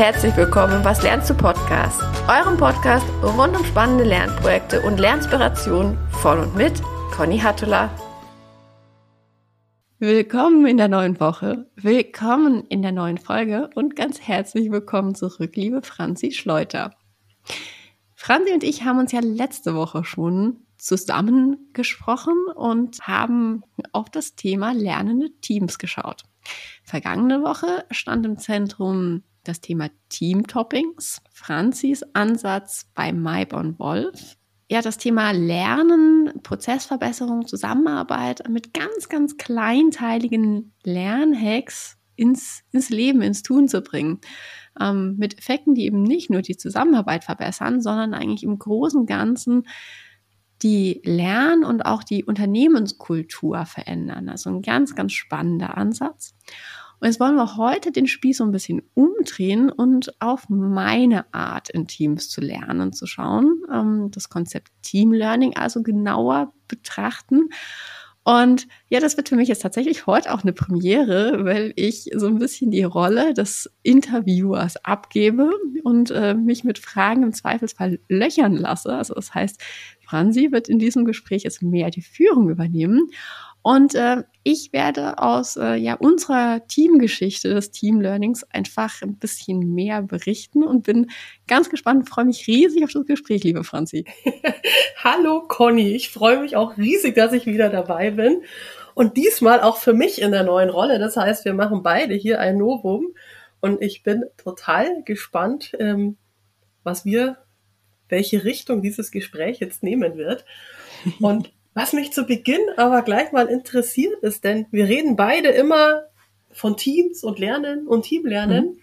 herzlich willkommen im Was lernst du Podcast, eurem Podcast rund um spannende Lernprojekte und Lernspirationen von und mit Conny Hattula. Willkommen in der neuen Woche, willkommen in der neuen Folge und ganz herzlich willkommen zurück, liebe Franzi Schleuter. Franzi und ich haben uns ja letzte Woche schon zusammengesprochen und haben auf das Thema lernende Teams geschaut. Vergangene Woche stand im Zentrum das Thema Team-Toppings, Franzis Ansatz bei Maibon Wolf. Ja, das Thema Lernen, Prozessverbesserung, Zusammenarbeit mit ganz, ganz kleinteiligen Lernhacks ins, ins Leben, ins Tun zu bringen. Ähm, mit Effekten, die eben nicht nur die Zusammenarbeit verbessern, sondern eigentlich im großen Ganzen die Lern- und auch die Unternehmenskultur verändern. Also ein ganz, ganz spannender Ansatz. Und jetzt wollen wir heute den Spieß so ein bisschen umdrehen und auf meine Art in Teams zu lernen zu schauen, ähm, das Konzept Team Learning also genauer betrachten. Und ja, das wird für mich jetzt tatsächlich heute auch eine Premiere, weil ich so ein bisschen die Rolle des Interviewers abgebe und äh, mich mit Fragen im Zweifelsfall löchern lasse. Also das heißt, Franzi wird in diesem Gespräch jetzt mehr die Führung übernehmen. Und äh, ich werde aus äh, ja, unserer Teamgeschichte des Team Learnings einfach ein bisschen mehr berichten und bin ganz gespannt, freue mich riesig auf das Gespräch, liebe Franzi. Hallo Conny, ich freue mich auch riesig, dass ich wieder dabei bin. Und diesmal auch für mich in der neuen Rolle. Das heißt, wir machen beide hier ein Novum. Und ich bin total gespannt, ähm, was wir, welche Richtung dieses Gespräch jetzt nehmen wird. Und was mich zu Beginn aber gleich mal interessiert ist, denn wir reden beide immer von Teams und Lernen und Teamlernen. Mhm.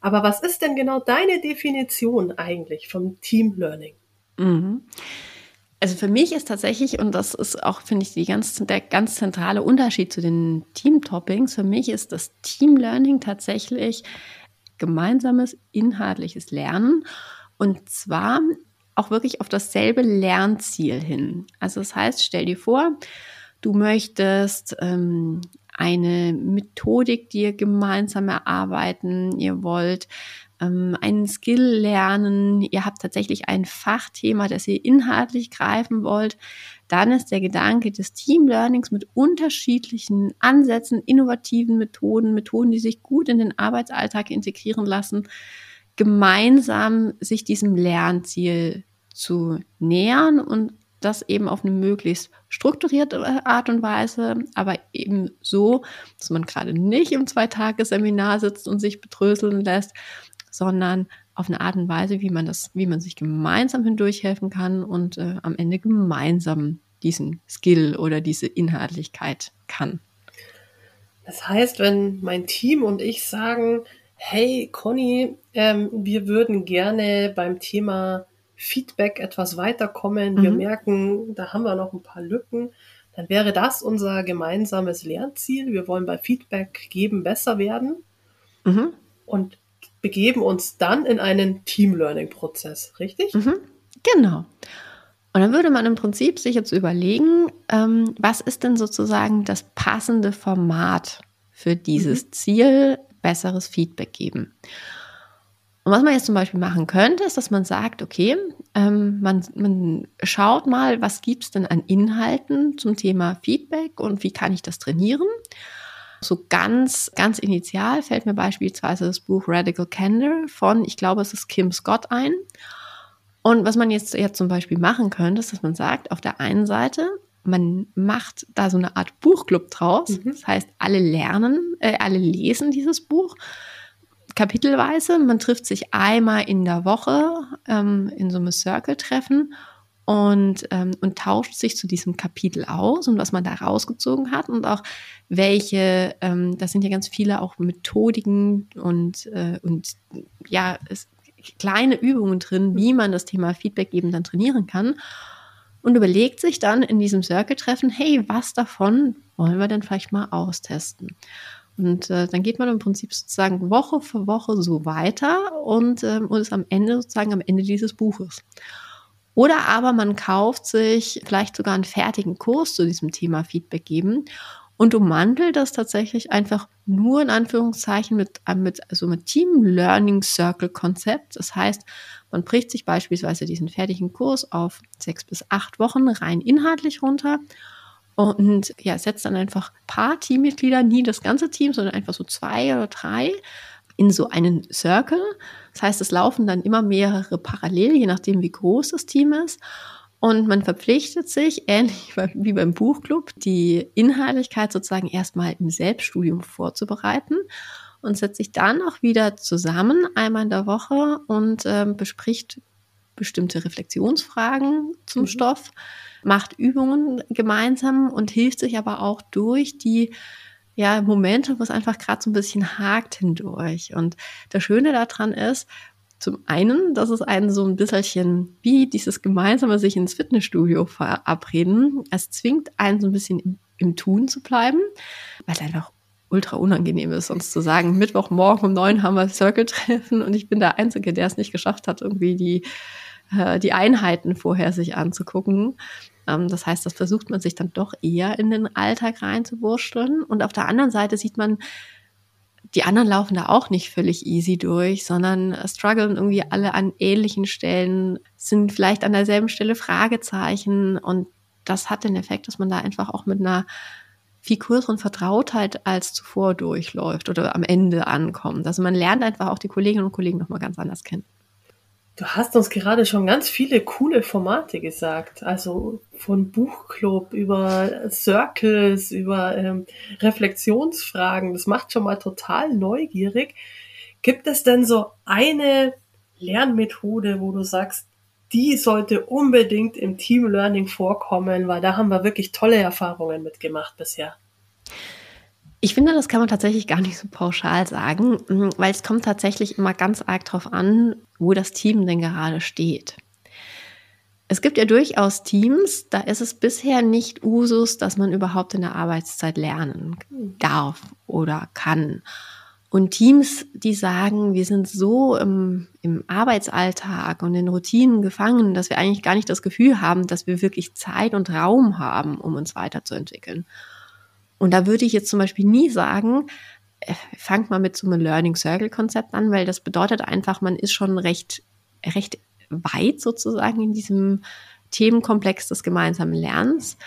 Aber was ist denn genau deine Definition eigentlich vom Team Learning? Mhm. Also für mich ist tatsächlich, und das ist auch, finde ich, die ganz, der ganz zentrale Unterschied zu den Team-Toppings, für mich ist das Team Learning tatsächlich gemeinsames inhaltliches Lernen. Und zwar auch wirklich auf dasselbe Lernziel hin. Also das heißt, stell dir vor, du möchtest ähm, eine Methodik, die ihr gemeinsam erarbeiten, ihr wollt ähm, einen Skill lernen, ihr habt tatsächlich ein Fachthema, das ihr inhaltlich greifen wollt, dann ist der Gedanke des Team Learnings mit unterschiedlichen Ansätzen, innovativen Methoden, Methoden, die sich gut in den Arbeitsalltag integrieren lassen, gemeinsam sich diesem Lernziel zu nähern und das eben auf eine möglichst strukturierte Art und Weise, aber eben so, dass man gerade nicht im Zweitageseminar sitzt und sich betröseln lässt, sondern auf eine Art und Weise, wie man das, wie man sich gemeinsam hindurchhelfen kann und äh, am Ende gemeinsam diesen Skill oder diese Inhaltlichkeit kann. Das heißt, wenn mein Team und ich sagen, hey Conny, ähm, wir würden gerne beim Thema Feedback etwas weiterkommen, mhm. wir merken, da haben wir noch ein paar Lücken, dann wäre das unser gemeinsames Lernziel. Wir wollen bei Feedback geben besser werden mhm. und begeben uns dann in einen Team-Learning-Prozess, richtig? Mhm. Genau. Und dann würde man im Prinzip sich jetzt überlegen, ähm, was ist denn sozusagen das passende Format für dieses mhm. Ziel, besseres Feedback geben. Und was man jetzt zum Beispiel machen könnte, ist, dass man sagt, okay, ähm, man, man schaut mal, was gibt es denn an Inhalten zum Thema Feedback und wie kann ich das trainieren. So ganz, ganz initial fällt mir beispielsweise das Buch Radical Candor von, ich glaube, es ist Kim Scott ein. Und was man jetzt, jetzt zum Beispiel machen könnte, ist, dass man sagt, auf der einen Seite, man macht da so eine Art Buchclub draus. Mhm. Das heißt, alle lernen, äh, alle lesen dieses Buch kapitelweise. Man trifft sich einmal in der Woche ähm, in so einem Circle-Treffen und, ähm, und tauscht sich zu diesem Kapitel aus und was man da rausgezogen hat und auch welche, ähm, das sind ja ganz viele auch Methodiken und, äh, und ja, es, kleine Übungen drin, wie man das Thema Feedback geben dann trainieren kann. Und überlegt sich dann in diesem Circle-Treffen, hey, was davon wollen wir denn vielleicht mal austesten? Und äh, dann geht man im Prinzip sozusagen Woche für Woche so weiter und, ähm, und ist am Ende sozusagen am Ende dieses Buches. Oder aber man kauft sich vielleicht sogar einen fertigen Kurs zu diesem Thema Feedback geben Und ummantelt das tatsächlich einfach nur in Anführungszeichen mit, äh, mit, also mit Team Learning Circle Konzept. Das heißt, man bricht sich beispielsweise diesen fertigen Kurs auf sechs bis acht Wochen rein inhaltlich runter und ja, setzt dann einfach paar Teammitglieder, nie das ganze Team, sondern einfach so zwei oder drei in so einen Circle. Das heißt, es laufen dann immer mehrere parallel, je nachdem, wie groß das Team ist. Und man verpflichtet sich, ähnlich wie beim Buchclub, die Inhaltlichkeit sozusagen erstmal im Selbststudium vorzubereiten und setzt sich dann auch wieder zusammen einmal in der Woche und äh, bespricht bestimmte Reflexionsfragen zum mhm. Stoff, macht Übungen gemeinsam und hilft sich aber auch durch die ja, Momente, wo es einfach gerade so ein bisschen hakt hindurch. Und das Schöne daran ist, zum einen, dass es einen so ein bisschen wie dieses gemeinsame sich ins Fitnessstudio verabreden. Es zwingt einen so ein bisschen im, im Tun zu bleiben, weil es einfach ultra unangenehm ist, sonst zu sagen, Mittwochmorgen um neun haben wir Circle-Treffen und ich bin der Einzige, der es nicht geschafft hat, irgendwie die, äh, die Einheiten vorher sich anzugucken. Ähm, das heißt, das versucht man sich dann doch eher in den Alltag reinzuwurschteln. Und auf der anderen Seite sieht man, die anderen laufen da auch nicht völlig easy durch, sondern strugglen irgendwie alle an ähnlichen Stellen, sind vielleicht an derselben Stelle Fragezeichen und das hat den Effekt, dass man da einfach auch mit einer viel größeren Vertrautheit als zuvor durchläuft oder am Ende ankommt. Also man lernt einfach auch die Kolleginnen und Kollegen nochmal ganz anders kennen. Du hast uns gerade schon ganz viele coole Formate gesagt. Also von Buchclub über Circles, über ähm, Reflexionsfragen. Das macht schon mal total neugierig. Gibt es denn so eine Lernmethode, wo du sagst, die sollte unbedingt im Team Learning vorkommen, weil da haben wir wirklich tolle Erfahrungen mitgemacht bisher? Ich finde, das kann man tatsächlich gar nicht so pauschal sagen, mm, weil es kommt tatsächlich immer ganz arg darauf an, wo das Team denn gerade steht. Es gibt ja durchaus Teams, da ist es bisher nicht Usus, dass man überhaupt in der Arbeitszeit lernen darf oder kann. Und Teams, die sagen, wir sind so im, im Arbeitsalltag und in Routinen gefangen, dass wir eigentlich gar nicht das Gefühl haben, dass wir wirklich Zeit und Raum haben, um uns weiterzuentwickeln. Und da würde ich jetzt zum Beispiel nie sagen, äh, fangt mal mit so einem Learning Circle Konzept an, weil das bedeutet einfach, man ist schon recht, recht weit sozusagen in diesem Themenkomplex des gemeinsamen Lernens.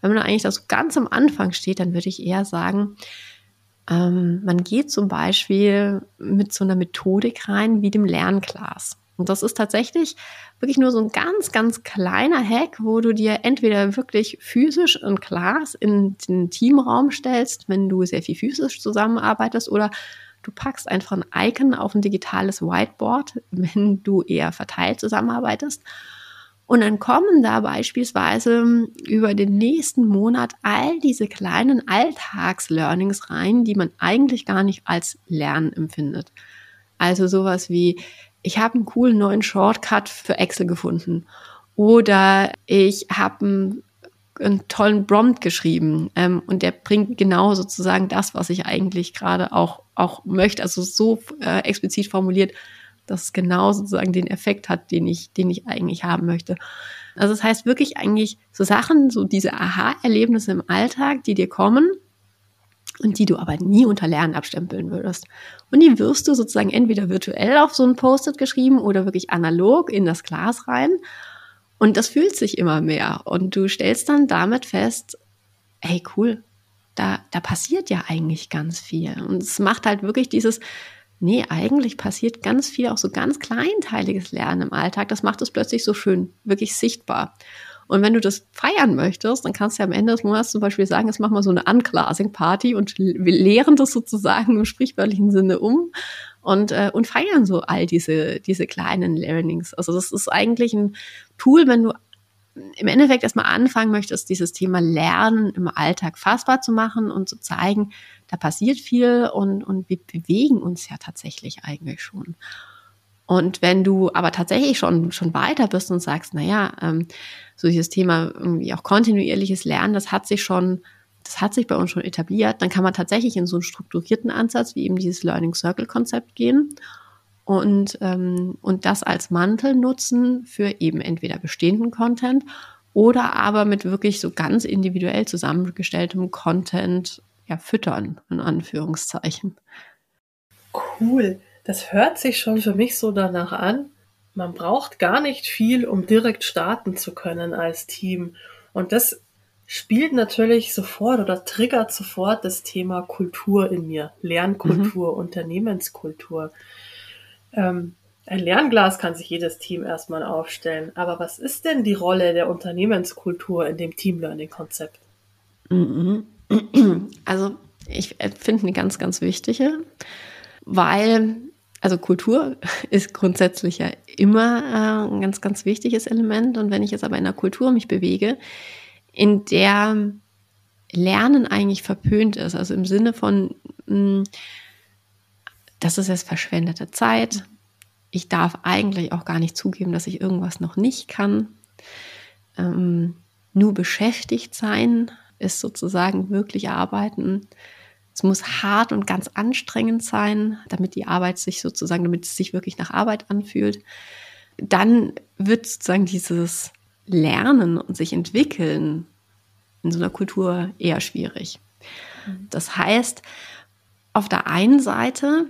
Wenn man eigentlich da so ganz am Anfang steht, dann würde ich eher sagen, ähm, man geht zum Beispiel mit so einer Methodik rein wie dem Lernglas. Und das ist tatsächlich wirklich nur so ein ganz, ganz kleiner Hack, wo du dir entweder wirklich physisch ein Glas in den Teamraum stellst, wenn du sehr viel physisch zusammenarbeitest, oder du packst einfach ein Icon auf ein digitales Whiteboard, wenn du eher verteilt zusammenarbeitest. Und dann kommen da beispielsweise über den nächsten Monat all diese kleinen Alltagslearnings rein, die man eigentlich gar nicht als Lernen empfindet. Also sowas wie, ich habe einen coolen neuen Shortcut für Excel gefunden. Oder ich habe einen, einen, tollen Prompt geschrieben ähm, und der bringt genau sozusagen das, was ich eigentlich gerade auch, auch möchte. Also so äh, explizit formuliert, dass es genau sozusagen den Effekt hat, den ich, den ich eigentlich haben möchte. Also das heißt wirklich eigentlich so Sachen, so diese Aha-Erlebnisse im Alltag, die dir kommen, und die du aber nie unter Lernen abstempeln würdest. Und die wirst du sozusagen entweder virtuell auf so ein Post-it geschrieben oder wirklich analog in das Glas rein. Und das fühlt sich immer mehr. Und du stellst dann damit fest, hey cool, da, da passiert ja eigentlich ganz viel. Und es macht halt wirklich dieses, nee, eigentlich passiert ganz viel, auch so ganz kleinteiliges Lernen im Alltag. Das macht es plötzlich so schön, wirklich sichtbar. Und wenn du das feiern möchtest, dann kannst du ja am Ende des Monats zum Beispiel sagen, jetzt machen wir so eine Unclassing-Party und wir lehren das sozusagen im sprichwörtlichen Sinne um und, äh, und feiern so all diese, diese kleinen Learnings. Also das ist eigentlich ein Tool, wenn du im Endeffekt erstmal anfangen möchtest, dieses Thema Lernen im Alltag fassbar zu machen und zu zeigen, da passiert viel und, und wir bewegen uns ja tatsächlich eigentlich schon. Und wenn du aber tatsächlich schon, schon weiter bist und sagst, na ja, ähm, so dieses Thema irgendwie auch kontinuierliches Lernen, das hat sich schon, das hat sich bei uns schon etabliert, dann kann man tatsächlich in so einen strukturierten Ansatz wie eben dieses Learning Circle Konzept gehen und, ähm, und das als Mantel nutzen für eben entweder bestehenden Content oder aber mit wirklich so ganz individuell zusammengestelltem Content ja, füttern, in Anführungszeichen. Cool. Das hört sich schon für mich so danach an. Man braucht gar nicht viel, um direkt starten zu können als Team. Und das spielt natürlich sofort oder triggert sofort das Thema Kultur in mir. Lernkultur, mhm. Unternehmenskultur. Ähm, ein Lernglas kann sich jedes Team erstmal aufstellen. Aber was ist denn die Rolle der Unternehmenskultur in dem Team Learning Konzept? Mhm. Also ich finde eine ganz, ganz wichtige, weil also Kultur ist grundsätzlich ja immer äh, ein ganz, ganz wichtiges Element. Und wenn ich jetzt aber in einer Kultur mich bewege, in der Lernen eigentlich verpönt ist, also im Sinne von, mh, das ist jetzt verschwendete Zeit, ich darf eigentlich auch gar nicht zugeben, dass ich irgendwas noch nicht kann. Ähm, nur beschäftigt sein ist sozusagen wirklich arbeiten. Es muss hart und ganz anstrengend sein, damit die Arbeit sich sozusagen, damit es sich wirklich nach Arbeit anfühlt. Dann wird sozusagen dieses Lernen und sich entwickeln in so einer Kultur eher schwierig. Mhm. Das heißt, auf der einen Seite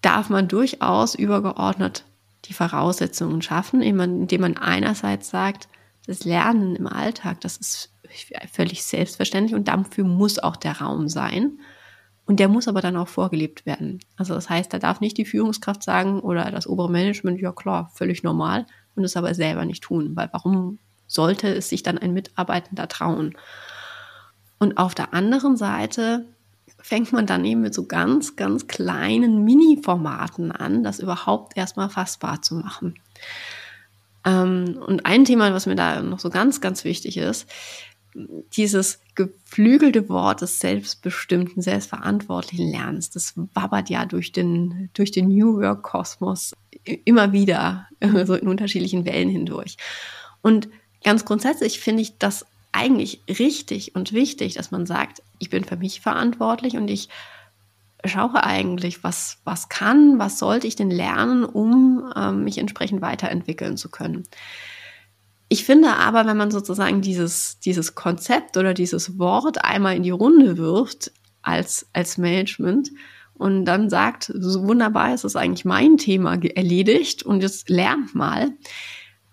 darf man durchaus übergeordnet die Voraussetzungen schaffen, indem man einerseits sagt, das Lernen im Alltag, das ist völlig selbstverständlich und dafür muss auch der Raum sein. Und der muss aber dann auch vorgelebt werden. Also das heißt, da darf nicht die Führungskraft sagen oder das obere Management, ja klar, völlig normal und es aber selber nicht tun, weil warum sollte es sich dann ein Mitarbeitender trauen? Und auf der anderen Seite fängt man dann eben mit so ganz, ganz kleinen Mini-Formaten an, das überhaupt erstmal fassbar zu machen. Ähm, und ein Thema, was mir da noch so ganz, ganz wichtig ist, dieses geflügelte Wort des selbstbestimmten, selbstverantwortlichen Lernens, das wabbert ja durch den, durch den New Work Kosmos immer wieder, so in unterschiedlichen Wellen hindurch. Und ganz grundsätzlich finde ich das eigentlich richtig und wichtig, dass man sagt, ich bin für mich verantwortlich und ich schaue eigentlich, was, was kann, was sollte ich denn lernen, um ähm, mich entsprechend weiterentwickeln zu können. Ich finde aber, wenn man sozusagen dieses, dieses Konzept oder dieses Wort einmal in die Runde wirft als, als Management und dann sagt, so wunderbar, es ist eigentlich mein Thema erledigt und jetzt lernt mal,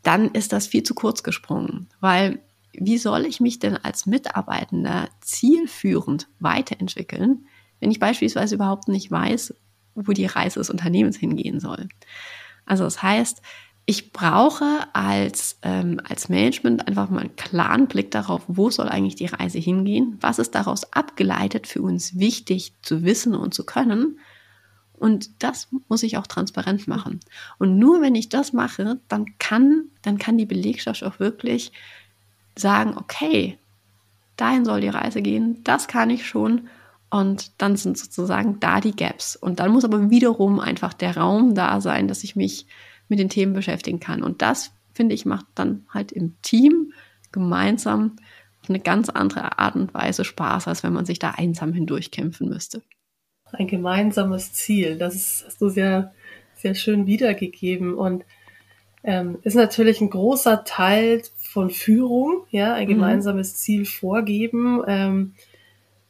dann ist das viel zu kurz gesprungen, weil wie soll ich mich denn als Mitarbeitender zielführend weiterentwickeln, wenn ich beispielsweise überhaupt nicht weiß, wo die Reise des Unternehmens hingehen soll? Also das heißt, ich brauche als, ähm, als Management einfach mal einen klaren Blick darauf, wo soll eigentlich die Reise hingehen, was ist daraus abgeleitet für uns wichtig zu wissen und zu können. Und das muss ich auch transparent machen. Und nur wenn ich das mache, dann kann, dann kann die Belegschaft auch wirklich sagen, okay, dahin soll die Reise gehen, das kann ich schon. Und dann sind sozusagen da die Gaps. Und dann muss aber wiederum einfach der Raum da sein, dass ich mich mit den Themen beschäftigen kann. Und das, finde ich, macht dann halt im Team gemeinsam auf eine ganz andere Art und Weise Spaß, als wenn man sich da einsam hindurchkämpfen müsste. Ein gemeinsames Ziel, das ist, hast du sehr, sehr schön wiedergegeben und ähm, ist natürlich ein großer Teil von Führung, ja, ein mhm. gemeinsames Ziel vorgeben ähm,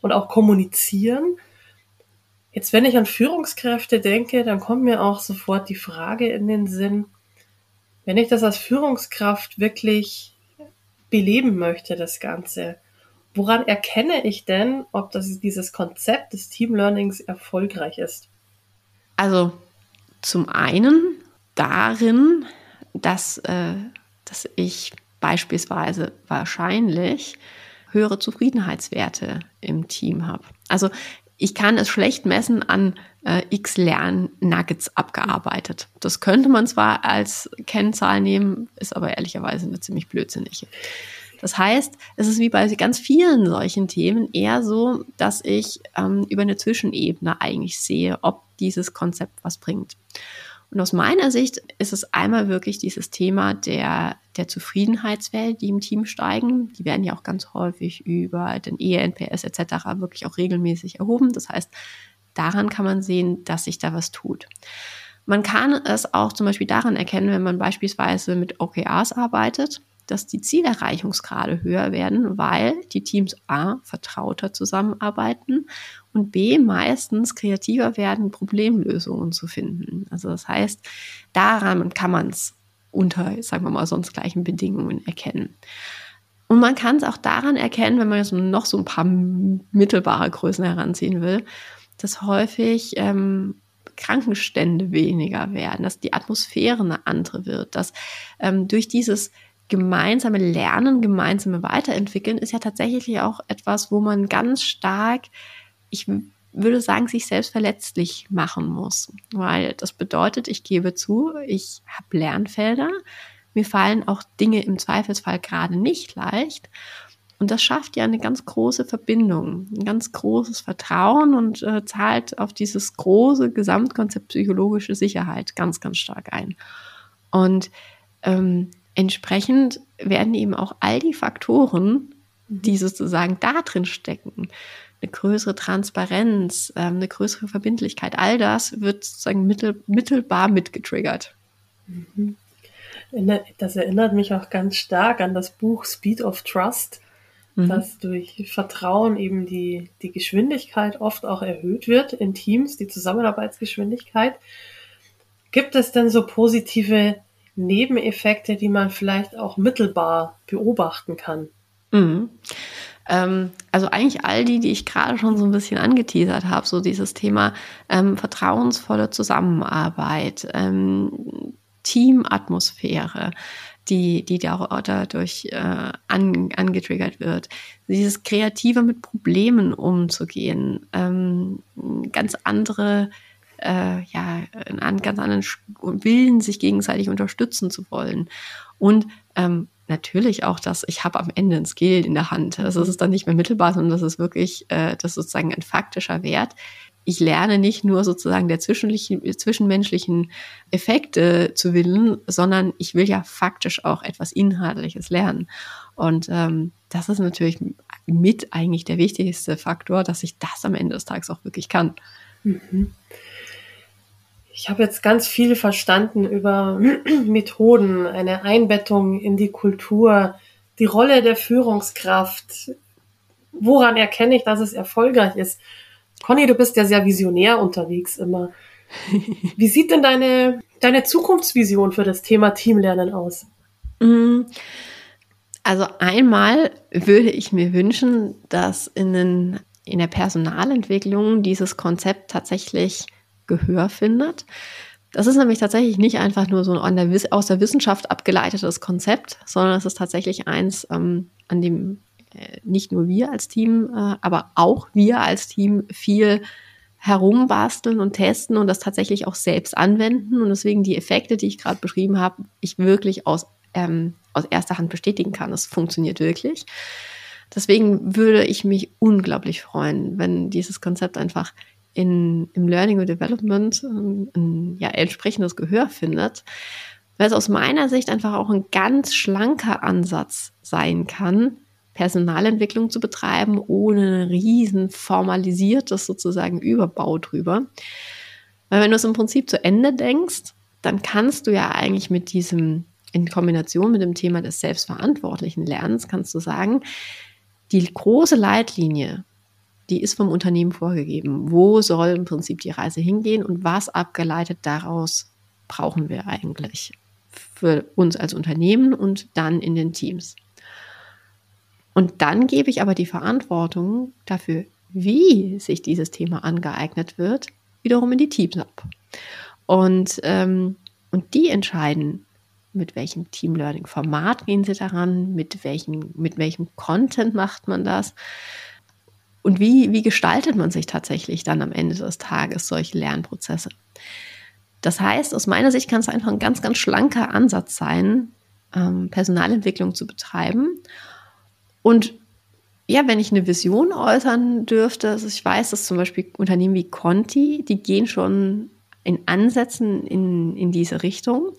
und auch kommunizieren. Jetzt, wenn ich an Führungskräfte denke, dann kommt mir auch sofort die Frage in den Sinn, wenn ich das als Führungskraft wirklich beleben möchte, das Ganze, woran erkenne ich denn, ob das, dieses Konzept des Team Learnings erfolgreich ist? Also zum einen darin, dass, äh, dass ich beispielsweise wahrscheinlich höhere Zufriedenheitswerte im Team habe. Also ich kann es schlecht messen an äh, x Lern-Nuggets abgearbeitet. Das könnte man zwar als Kennzahl nehmen, ist aber ehrlicherweise eine ziemlich blödsinnige. Das heißt, es ist wie bei ganz vielen solchen Themen eher so, dass ich ähm, über eine Zwischenebene eigentlich sehe, ob dieses Konzept was bringt. Und aus meiner Sicht ist es einmal wirklich dieses Thema der, der Zufriedenheitswelt, die im Team steigen. Die werden ja auch ganz häufig über den ENPS etc. wirklich auch regelmäßig erhoben. Das heißt, daran kann man sehen, dass sich da was tut. Man kann es auch zum Beispiel daran erkennen, wenn man beispielsweise mit OKRs arbeitet. Dass die Zielerreichungsgrade höher werden, weil die Teams A vertrauter zusammenarbeiten und B meistens kreativer werden, Problemlösungen zu finden. Also das heißt, daran kann man es unter, sagen wir mal, sonst gleichen Bedingungen erkennen. Und man kann es auch daran erkennen, wenn man jetzt noch so ein paar mittelbare Größen heranziehen will, dass häufig ähm, Krankenstände weniger werden, dass die Atmosphäre eine andere wird, dass ähm, durch dieses gemeinsame Lernen, gemeinsame Weiterentwickeln ist ja tatsächlich auch etwas, wo man ganz stark, ich würde sagen, sich selbst verletzlich machen muss. Weil das bedeutet, ich gebe zu, ich habe Lernfelder, mir fallen auch Dinge im Zweifelsfall gerade nicht leicht. Und das schafft ja eine ganz große Verbindung, ein ganz großes Vertrauen und äh, zahlt auf dieses große Gesamtkonzept psychologische Sicherheit ganz, ganz stark ein. Und ähm, entsprechend werden eben auch all die Faktoren, die sozusagen da drin stecken, eine größere Transparenz, ähm, eine größere Verbindlichkeit, all das wird sozusagen mittel, mittelbar mitgetriggert. Mhm. Das erinnert mich auch ganz stark an das Buch Speed of Trust, mhm. dass durch Vertrauen eben die, die Geschwindigkeit oft auch erhöht wird in Teams, die Zusammenarbeitsgeschwindigkeit. Gibt es denn so positive Nebeneffekte, die man vielleicht auch mittelbar beobachten kann? Mhm. Ähm, also eigentlich all die, die ich gerade schon so ein bisschen angeteasert habe, so dieses Thema ähm, vertrauensvolle Zusammenarbeit, ähm, Teamatmosphäre, die, die dadurch äh, an, angetriggert wird. Dieses Kreative mit Problemen umzugehen, ähm, ganz andere, äh, ja, einen ganz anderen Willen, sich gegenseitig unterstützen zu wollen. Und ähm, natürlich auch das, ich habe am Ende ein Skill in der Hand. Es ist dann nicht mehr mittelbar, sondern das ist wirklich, äh, das ist sozusagen ein faktischer Wert, ich lerne nicht nur sozusagen der zwischenmenschlichen Effekte zu willen, sondern ich will ja faktisch auch etwas Inhaltliches lernen. Und ähm, das ist natürlich mit eigentlich der wichtigste Faktor, dass ich das am Ende des Tages auch wirklich kann. Mhm. Ich habe jetzt ganz viel verstanden über Methoden, eine Einbettung in die Kultur, die Rolle der Führungskraft. Woran erkenne ich, dass es erfolgreich ist? Conny, du bist ja sehr visionär unterwegs immer. Wie sieht denn deine, deine Zukunftsvision für das Thema Teamlernen aus? Mm, also einmal würde ich mir wünschen, dass in, den, in der Personalentwicklung dieses Konzept tatsächlich Gehör findet. Das ist nämlich tatsächlich nicht einfach nur so ein aus der Wissenschaft abgeleitetes Konzept, sondern es ist tatsächlich eins, ähm, an dem äh, nicht nur wir als Team, äh, aber auch wir als Team viel herumbasteln und testen und das tatsächlich auch selbst anwenden und deswegen die Effekte, die ich gerade beschrieben habe, ich wirklich aus, ähm, aus erster Hand bestätigen kann. Es funktioniert wirklich. Deswegen würde ich mich unglaublich freuen, wenn dieses Konzept einfach in, im Learning und Development ein, ein ja, entsprechendes Gehör findet, weil es aus meiner Sicht einfach auch ein ganz schlanker Ansatz sein kann, Personalentwicklung zu betreiben, ohne ein riesen formalisiertes sozusagen Überbau drüber. Weil wenn du es im Prinzip zu Ende denkst, dann kannst du ja eigentlich mit diesem, in Kombination mit dem Thema des selbstverantwortlichen Lernens, kannst du sagen, die große Leitlinie, die ist vom Unternehmen vorgegeben. Wo soll im Prinzip die Reise hingehen und was abgeleitet daraus brauchen wir eigentlich für uns als Unternehmen und dann in den Teams. Und dann gebe ich aber die Verantwortung dafür, wie sich dieses Thema angeeignet wird, wiederum in die Teams ab. Und, ähm, und die entscheiden, mit welchem Team Learning Format gehen sie daran, mit welchem, mit welchem Content macht man das und wie, wie gestaltet man sich tatsächlich dann am Ende des Tages solche Lernprozesse. Das heißt, aus meiner Sicht kann es einfach ein ganz, ganz schlanker Ansatz sein, ähm, Personalentwicklung zu betreiben und ja, wenn ich eine Vision äußern dürfte, also ich weiß, dass zum Beispiel Unternehmen wie Conti, die gehen schon in Ansätzen in, in diese Richtung.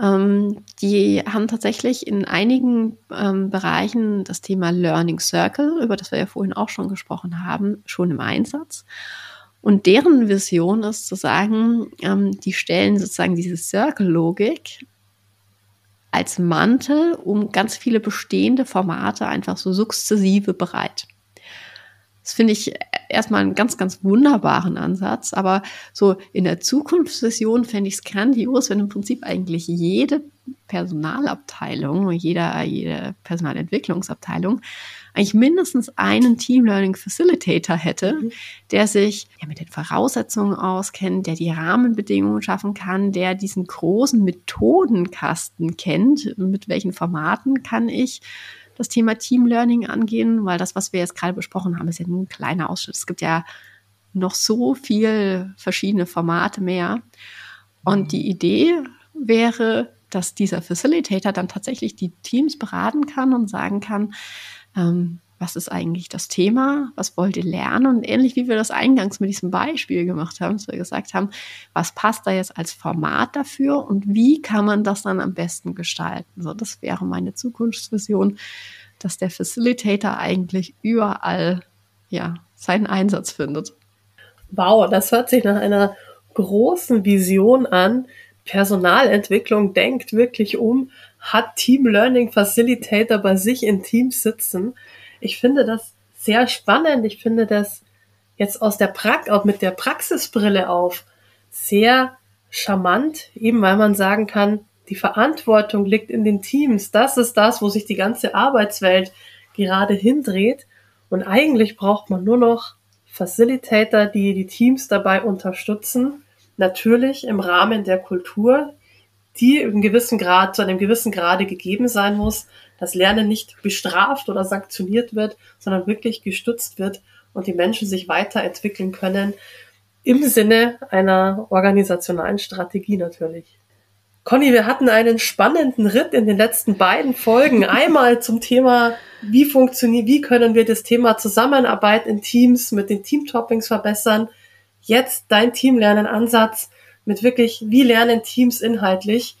Ähm, die haben tatsächlich in einigen ähm, Bereichen das Thema Learning Circle, über das wir ja vorhin auch schon gesprochen haben, schon im Einsatz. Und deren Vision ist zu sagen, ähm, die stellen sozusagen diese Circle-Logik als Mantel um ganz viele bestehende Formate einfach so sukzessive bereit. Das finde ich erstmal einen ganz, ganz wunderbaren Ansatz. Aber so in der Zukunftsvision fände ich es grandios, wenn im Prinzip eigentlich jede Personalabteilung, jeder, jede Personalentwicklungsabteilung eigentlich mindestens einen Team Learning Facilitator hätte, mhm. der sich ja, mit den Voraussetzungen auskennt, der die Rahmenbedingungen schaffen kann, der diesen großen Methodenkasten kennt, mit welchen Formaten kann ich das Thema Team Learning angehen, weil das, was wir jetzt gerade besprochen haben, ist ja nur ein kleiner Ausschnitt. Es gibt ja noch so viel verschiedene Formate mehr. Und die Idee wäre, dass dieser Facilitator dann tatsächlich die Teams beraten kann und sagen kann, ähm, was ist eigentlich das Thema, was wollt ihr lernen und ähnlich wie wir das eingangs mit diesem Beispiel gemacht haben, dass wir gesagt haben, was passt da jetzt als Format dafür und wie kann man das dann am besten gestalten. So, das wäre meine Zukunftsvision, dass der Facilitator eigentlich überall ja, seinen Einsatz findet. Wow, das hört sich nach einer großen Vision an. Personalentwicklung denkt wirklich um, hat Team Learning Facilitator bei sich in Teams sitzen. Ich finde das sehr spannend. Ich finde das jetzt aus der Praxis, auch mit der Praxisbrille auf, sehr charmant, eben weil man sagen kann, die Verantwortung liegt in den Teams. Das ist das, wo sich die ganze Arbeitswelt gerade hindreht. Und eigentlich braucht man nur noch Facilitator, die die Teams dabei unterstützen. Natürlich im Rahmen der Kultur, die im gewissen Grad, zu einem gewissen Grade gegeben sein muss, dass Lernen nicht bestraft oder sanktioniert wird, sondern wirklich gestützt wird und die Menschen sich weiterentwickeln können im Sinne einer organisationalen Strategie natürlich. Conny, wir hatten einen spannenden Ritt in den letzten beiden Folgen. Einmal zum Thema, wie funktioniert, wie können wir das Thema Zusammenarbeit in Teams mit den Teamtoppings verbessern. Jetzt dein Teamlernen-Ansatz mit wirklich, wie lernen Teams inhaltlich.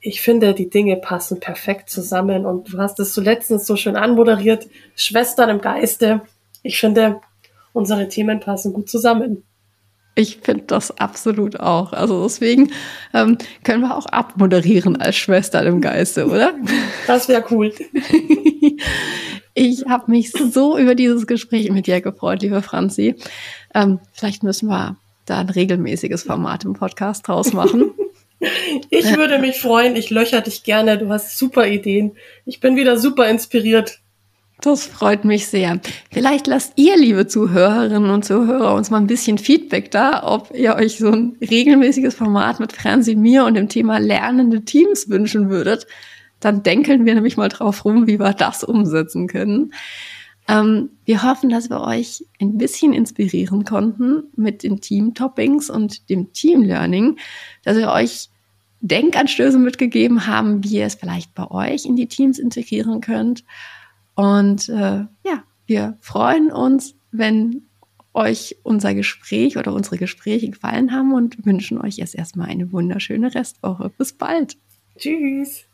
Ich finde, die Dinge passen perfekt zusammen und du hast es zuletzt so schön anmoderiert. Schwestern im Geiste. Ich finde, unsere Themen passen gut zusammen. Ich finde das absolut auch. Also deswegen ähm, können wir auch abmoderieren als Schwestern im Geiste, oder? Das wäre cool. ich habe mich so über dieses Gespräch mit dir gefreut, liebe Franzi. Ähm, vielleicht müssen wir da ein regelmäßiges Format im Podcast draus machen. ich würde mich freuen. Ich löcher dich gerne. Du hast super Ideen. Ich bin wieder super inspiriert. Das freut mich sehr. Vielleicht lasst ihr, liebe Zuhörerinnen und Zuhörer, uns mal ein bisschen Feedback da, ob ihr euch so ein regelmäßiges Format mit Franzi, mir und dem Thema lernende Teams wünschen würdet. Dann denken wir nämlich mal drauf rum, wie wir das umsetzen können. Ähm, wir hoffen, dass wir euch ein bisschen inspirieren konnten mit den Team-Toppings und dem Team-Learning, dass wir euch Denkanstöße mitgegeben haben, wie ihr es vielleicht bei euch in die Teams integrieren könnt und äh, ja, wir freuen uns, wenn euch unser Gespräch oder unsere Gespräche gefallen haben und wünschen euch jetzt erstmal eine wunderschöne Restwoche. Bis bald. Tschüss.